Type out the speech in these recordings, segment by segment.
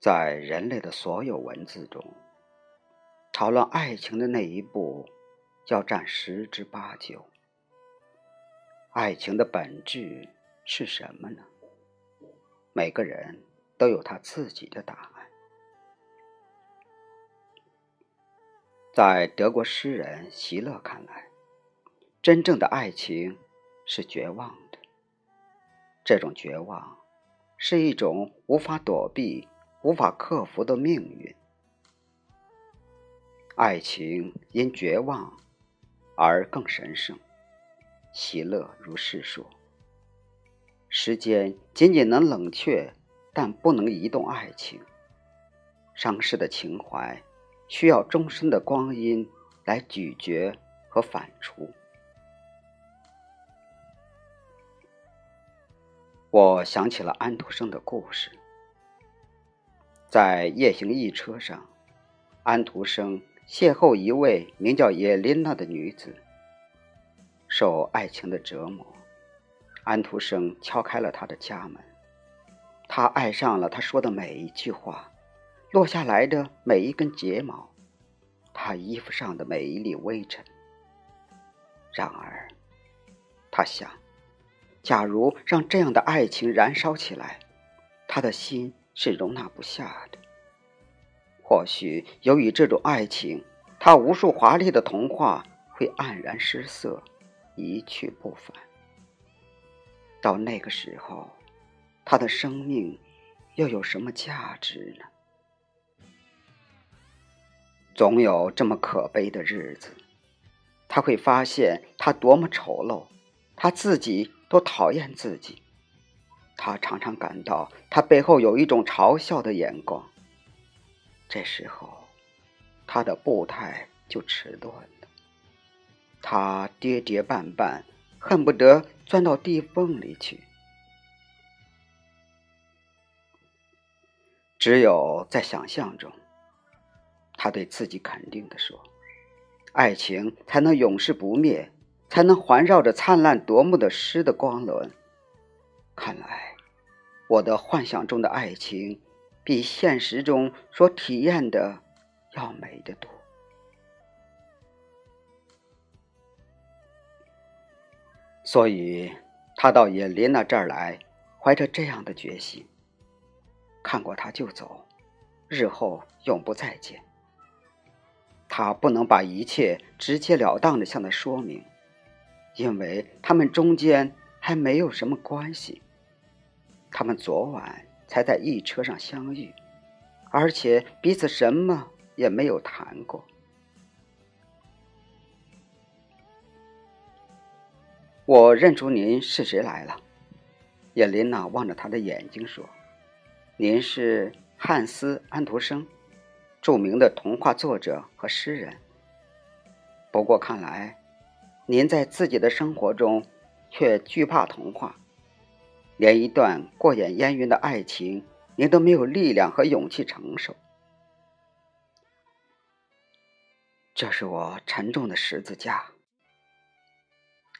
在人类的所有文字中，讨论爱情的那一步要占十之八九。爱情的本质是什么呢？每个人都有他自己的答案。在德国诗人席勒看来，真正的爱情是绝望的。这种绝望是一种无法躲避、无法克服的命运。爱情因绝望而更神圣。喜乐如是说：“时间仅仅能冷却，但不能移动爱情。伤逝的情怀。”需要终身的光阴来咀嚼和反刍。我想起了安徒生的故事，在夜行驿车上，安徒生邂逅一位名叫叶琳娜的女子。受爱情的折磨，安徒生敲开了她的家门，他爱上了她说的每一句话。落下来的每一根睫毛，他衣服上的每一粒微尘。然而，他想，假如让这样的爱情燃烧起来，他的心是容纳不下的。或许由于这种爱情，他无数华丽的童话会黯然失色，一去不返。到那个时候，他的生命又有什么价值呢？总有这么可悲的日子，他会发现他多么丑陋，他自己都讨厌自己。他常常感到他背后有一种嘲笑的眼光。这时候，他的步态就迟钝了，他跌跌绊绊，恨不得钻到地缝里去。只有在想象中。他对自己肯定地说：“爱情才能永世不灭，才能环绕着灿烂夺目的诗的光轮。看来，我的幻想中的爱情，比现实中所体验的要美得多。”所以，他到叶琳娜这儿来，怀着这样的决心：看过他就走，日后永不再见。他不能把一切直截了当的向他说明，因为他们中间还没有什么关系。他们昨晚才在一车上相遇，而且彼此什么也没有谈过。我认出您是谁来了，叶琳娜望着他的眼睛说：“您是汉斯·安徒生。”著名的童话作者和诗人。不过看来，您在自己的生活中却惧怕童话，连一段过眼烟云的爱情，您都没有力量和勇气承受。这是我沉重的十字架。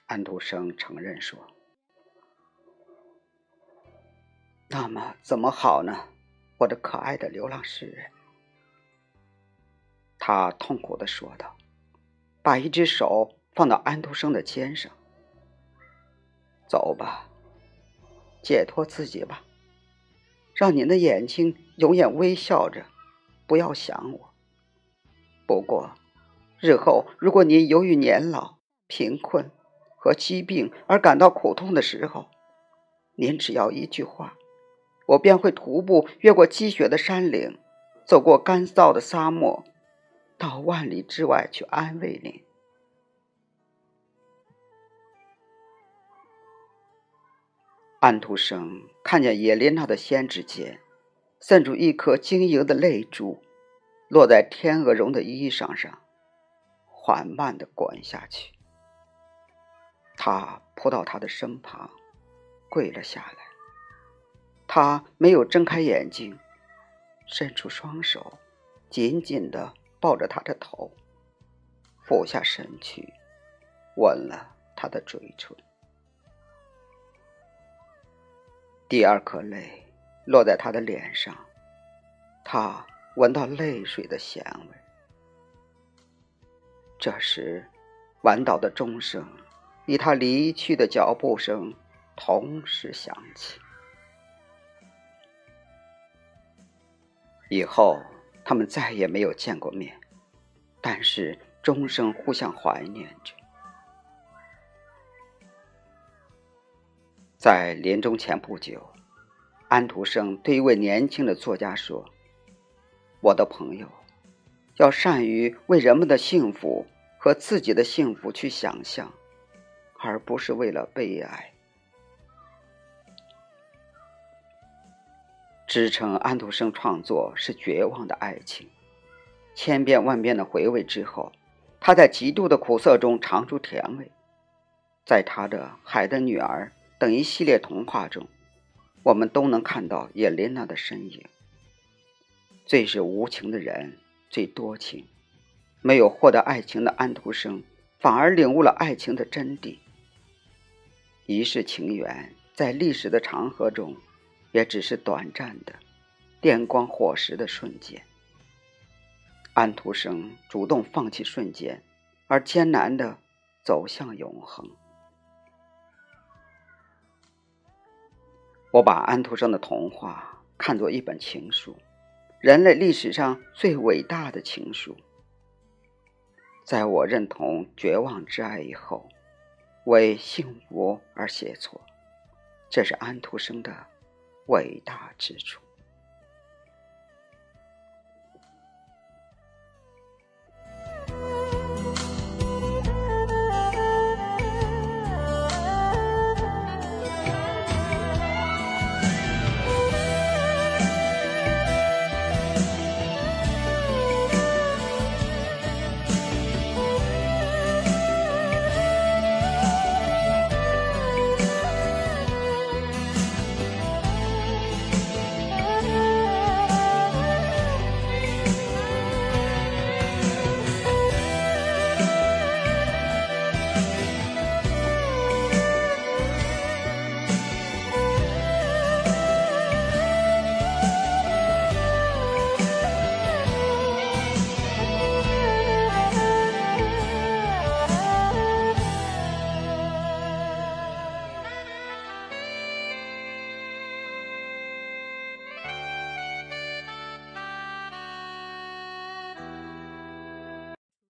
安徒生承认说：“那么怎么好呢，我的可爱的流浪诗人？”他痛苦的说道：“把一只手放到安徒生的肩上，走吧，解脱自己吧，让您的眼睛永远微笑着，不要想我。不过，日后如果您由于年老、贫困和疾病而感到苦痛的时候，您只要一句话，我便会徒步越过积雪的山岭，走过干燥的沙漠。”到万里之外去安慰您。安徒生看见叶琳娜的仙指间渗出一颗晶莹的泪珠，落在天鹅绒的衣裳上，缓慢的滚下去。他扑到她的身旁，跪了下来。他没有睁开眼睛，伸出双手，紧紧的。抱着他的头，俯下身去，吻了他的嘴唇。第二颗泪落在他的脸上，他闻到泪水的咸味。这时，晚岛的钟声与他离去的脚步声同时响起。以后，他们再也没有见过面，但是终生互相怀念着。在临终前不久，安徒生对一位年轻的作家说：“我的朋友。”要善于为人们的幸福和自己的幸福去想象，而不是为了悲哀。支撑安徒生创作是绝望的爱情。千遍万遍的回味之后，他在极度的苦涩中尝出甜味。在他的《海的女儿》等一系列童话中，我们都能看到叶琳娜的身影。最是无情的人。最多情，没有获得爱情的安徒生，反而领悟了爱情的真谛。一世情缘，在历史的长河中，也只是短暂的、电光火石的瞬间。安徒生主动放弃瞬间，而艰难的走向永恒。我把安徒生的童话看作一本情书。人类历史上最伟大的情书，在我认同绝望之爱以后，为幸福而写作，这是安徒生的伟大之处。